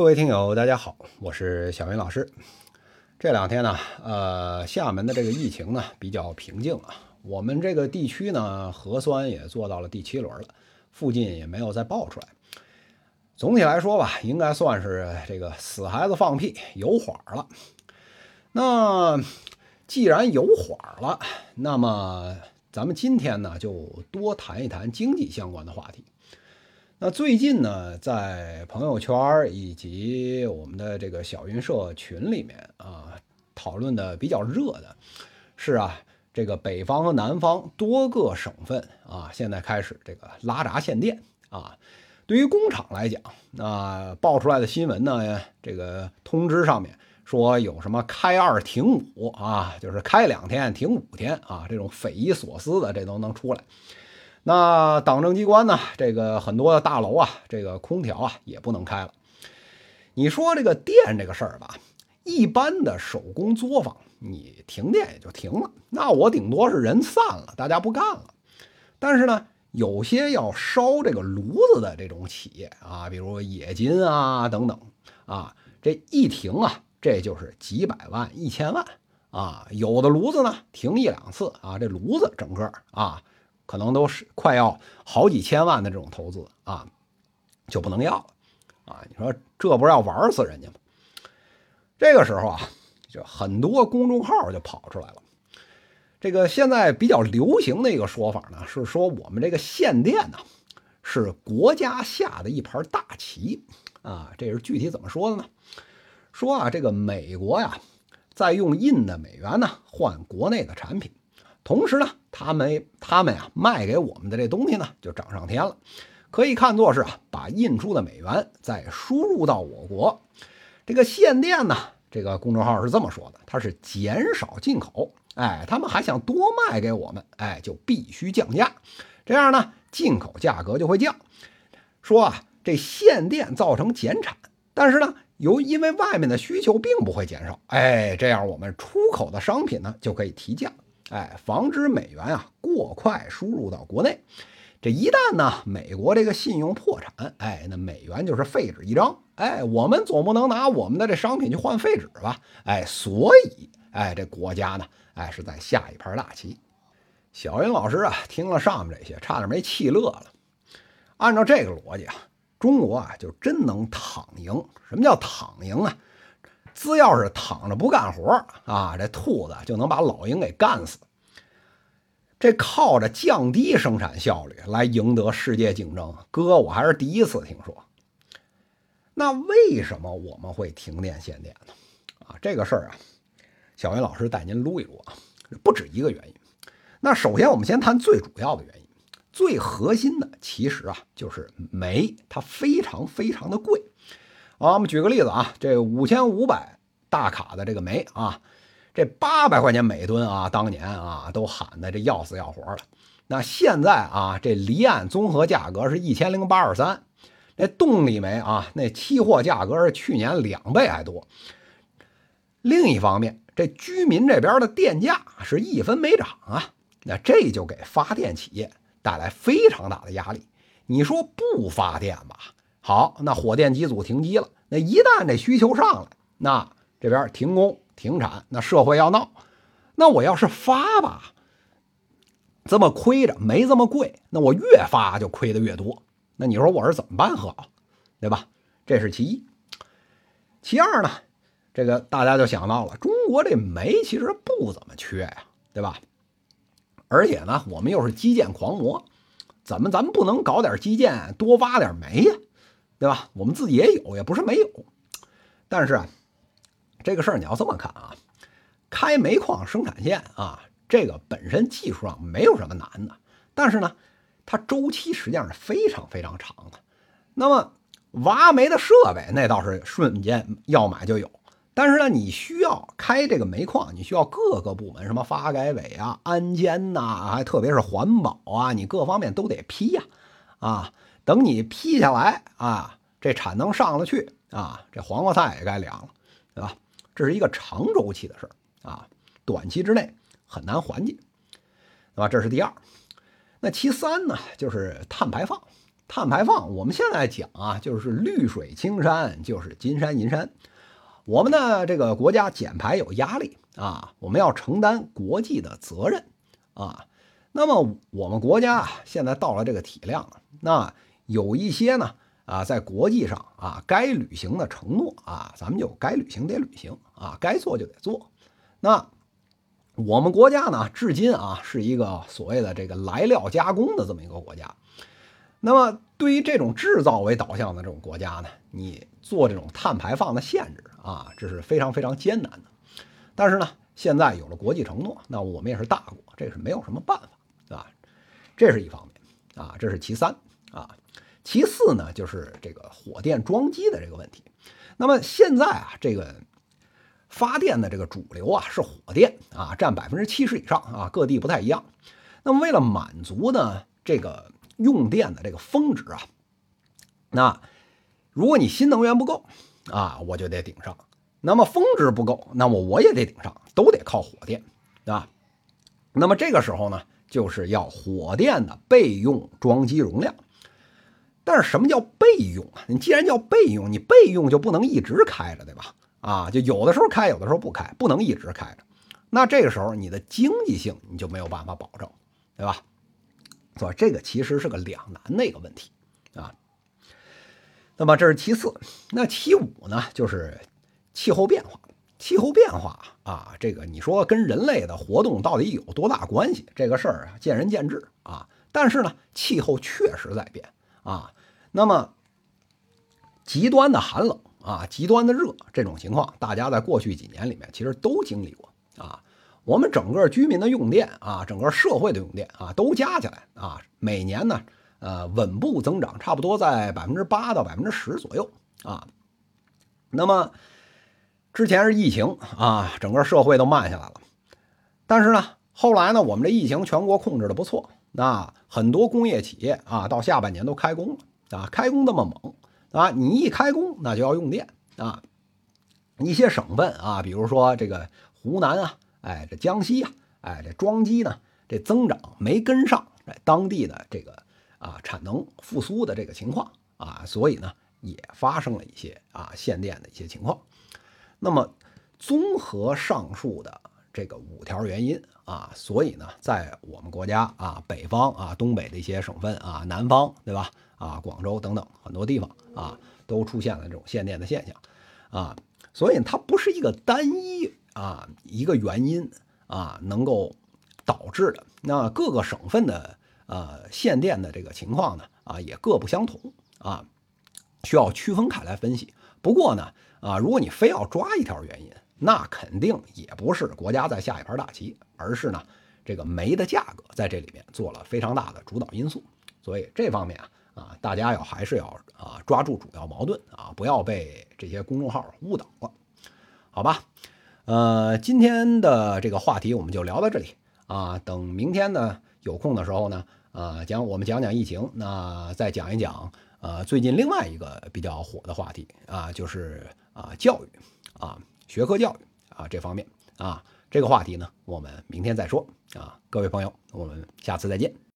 各位听友，大家好，我是小云老师。这两天呢，呃，厦门的这个疫情呢比较平静啊，我们这个地区呢核酸也做到了第七轮了，附近也没有再爆出来。总体来说吧，应该算是这个死孩子放屁有缓了。那既然有缓了，那么咱们今天呢就多谈一谈经济相关的话题。那最近呢，在朋友圈以及我们的这个小云社群里面啊，讨论的比较热的是啊，这个北方和南方多个省份啊，现在开始这个拉闸限电啊。对于工厂来讲，那爆出来的新闻呢，这个通知上面说有什么开二停五啊，就是开两天停五天啊，这种匪夷所思的这都能出来。那党政机关呢？这个很多的大楼啊，这个空调啊也不能开了。你说这个电这个事儿吧，一般的手工作坊，你停电也就停了，那我顶多是人散了，大家不干了。但是呢，有些要烧这个炉子的这种企业啊，比如冶金啊等等啊，这一停啊，这就是几百万、一千万啊。有的炉子呢，停一两次啊，这炉子整个啊。可能都是快要好几千万的这种投资啊，就不能要了啊！你说这不是要玩死人家吗？这个时候啊，就很多公众号就跑出来了。这个现在比较流行的一个说法呢，是说我们这个限电呢是国家下的一盘大棋啊。这是具体怎么说的呢？说啊，这个美国呀，在用印的美元呢换国内的产品。同时呢，他们他们呀卖给我们的这东西呢就涨上天了，可以看作是啊把印出的美元再输入到我国。这个限电呢，这个公众号是这么说的，它是减少进口，哎，他们还想多卖给我们，哎，就必须降价，这样呢进口价格就会降。说啊这限电造成减产，但是呢由因为外面的需求并不会减少，哎，这样我们出口的商品呢就可以提价。哎，防止美元啊过快输入到国内，这一旦呢美国这个信用破产，哎，那美元就是废纸一张。哎，我们总不能拿我们的这商品去换废纸吧？哎，所以，哎，这国家呢，哎，是在下一盘大棋。小云老师啊，听了上面这些，差点没气乐了。按照这个逻辑啊，中国啊就真能躺赢。什么叫躺赢啊？只要是躺着不干活啊，这兔子就能把老鹰给干死。这靠着降低生产效率来赢得世界竞争，哥我还是第一次听说。那为什么我们会停电限电呢？啊，这个事儿啊，小云老师带您撸一撸啊，不止一个原因。那首先我们先谈最主要的原因，最核心的其实啊就是煤，它非常非常的贵。啊，我们举个例子啊，这五千五百大卡的这个煤啊，这八百块钱每吨啊，当年啊都喊的这要死要活的。那现在啊，这离岸综合价格是一千零八十三，那动力煤啊，那期货价格是去年两倍还多。另一方面，这居民这边的电价是一分没涨啊，那这就给发电企业带来非常大的压力。你说不发电吧？好，那火电机组停机了。那一旦这需求上来，那这边停工停产，那社会要闹。那我要是发吧，这么亏着没这么贵，那我越发就亏的越多。那你说我是怎么办好？对吧？这是其一。其二呢，这个大家就想到了，中国这煤其实不怎么缺呀，对吧？而且呢，我们又是基建狂魔，怎么咱们不能搞点基建，多挖点煤呀？对吧？我们自己也有，也不是没有。但是啊，这个事儿你要这么看啊，开煤矿生产线啊，这个本身技术上没有什么难的。但是呢，它周期实际上是非常非常长的。那么挖煤的设备那倒是瞬间要买就有，但是呢，你需要开这个煤矿，你需要各个部门，什么发改委啊、安监呐，还特别是环保啊，你各方面都得批呀，啊。等你批下来啊，这产能上了去啊，这黄瓜菜也该凉了，对吧？这是一个长周期的事儿啊，短期之内很难缓解，对吧？这是第二。那其三呢，就是碳排放。碳排放，我们现在讲啊，就是绿水青山，就是金山银山。我们的这个国家减排有压力啊，我们要承担国际的责任啊。那么我们国家现在到了这个体量了，那有一些呢啊，在国际上啊该履行的承诺啊，咱们就该履行得履行啊，该做就得做。那我们国家呢，至今啊是一个所谓的这个来料加工的这么一个国家。那么对于这种制造为导向的这种国家呢，你做这种碳排放的限制啊，这是非常非常艰难的。但是呢，现在有了国际承诺，那我们也是大国，这是没有什么办法，对吧？这是一方面啊，这是其三啊。其次呢，就是这个火电装机的这个问题。那么现在啊，这个发电的这个主流啊是火电啊，占百分之七十以上啊，各地不太一样。那么为了满足呢这个。用电的这个峰值啊，那如果你新能源不够啊，我就得顶上；那么峰值不够，那么我也得顶上，都得靠火电，啊。那么这个时候呢，就是要火电的备用装机容量。但是什么叫备用啊？你既然叫备用，你备用就不能一直开着，对吧？啊，就有的时候开，有的时候不开，不能一直开着。那这个时候你的经济性你就没有办法保证，对吧？所以这个其实是个两难的一个问题啊。那么这是其次，那其五呢，就是气候变化。气候变化啊，这个你说跟人类的活动到底有多大关系？这个事儿啊，见仁见智啊。但是呢，气候确实在变啊。那么极端的寒冷啊，极端的热这种情况，大家在过去几年里面其实都经历过啊。我们整个居民的用电啊，整个社会的用电啊，都加起来啊，每年呢，呃，稳步增长，差不多在百分之八到百分之十左右啊。那么之前是疫情啊，整个社会都慢下来了。但是呢，后来呢，我们这疫情全国控制的不错，那很多工业企业啊，到下半年都开工了啊，开工那么猛啊，你一开工那就要用电啊。一些省份啊，比如说这个湖南啊。哎，这江西啊，哎，这装机呢，这增长没跟上，哎，当地的这个啊产能复苏的这个情况啊，所以呢也发生了一些啊限电的一些情况。那么综合上述的这个五条原因啊，所以呢，在我们国家啊北方啊东北的一些省份啊南方对吧啊广州等等很多地方啊都出现了这种限电的现象啊，所以它不是一个单一。啊，一个原因啊，能够导致的那各个省份的呃限电的这个情况呢啊，也各不相同啊，需要区分开来分析。不过呢啊，如果你非要抓一条原因，那肯定也不是国家在下一盘大棋，而是呢这个煤的价格在这里面做了非常大的主导因素。所以这方面啊啊，大家要还是要啊抓住主要矛盾啊，不要被这些公众号误导了，好吧？呃，今天的这个话题我们就聊到这里啊。等明天呢有空的时候呢，呃，讲我们讲讲疫情，那再讲一讲呃最近另外一个比较火的话题啊，就是啊教育啊学科教育啊这方面啊这个话题呢，我们明天再说啊。各位朋友，我们下次再见。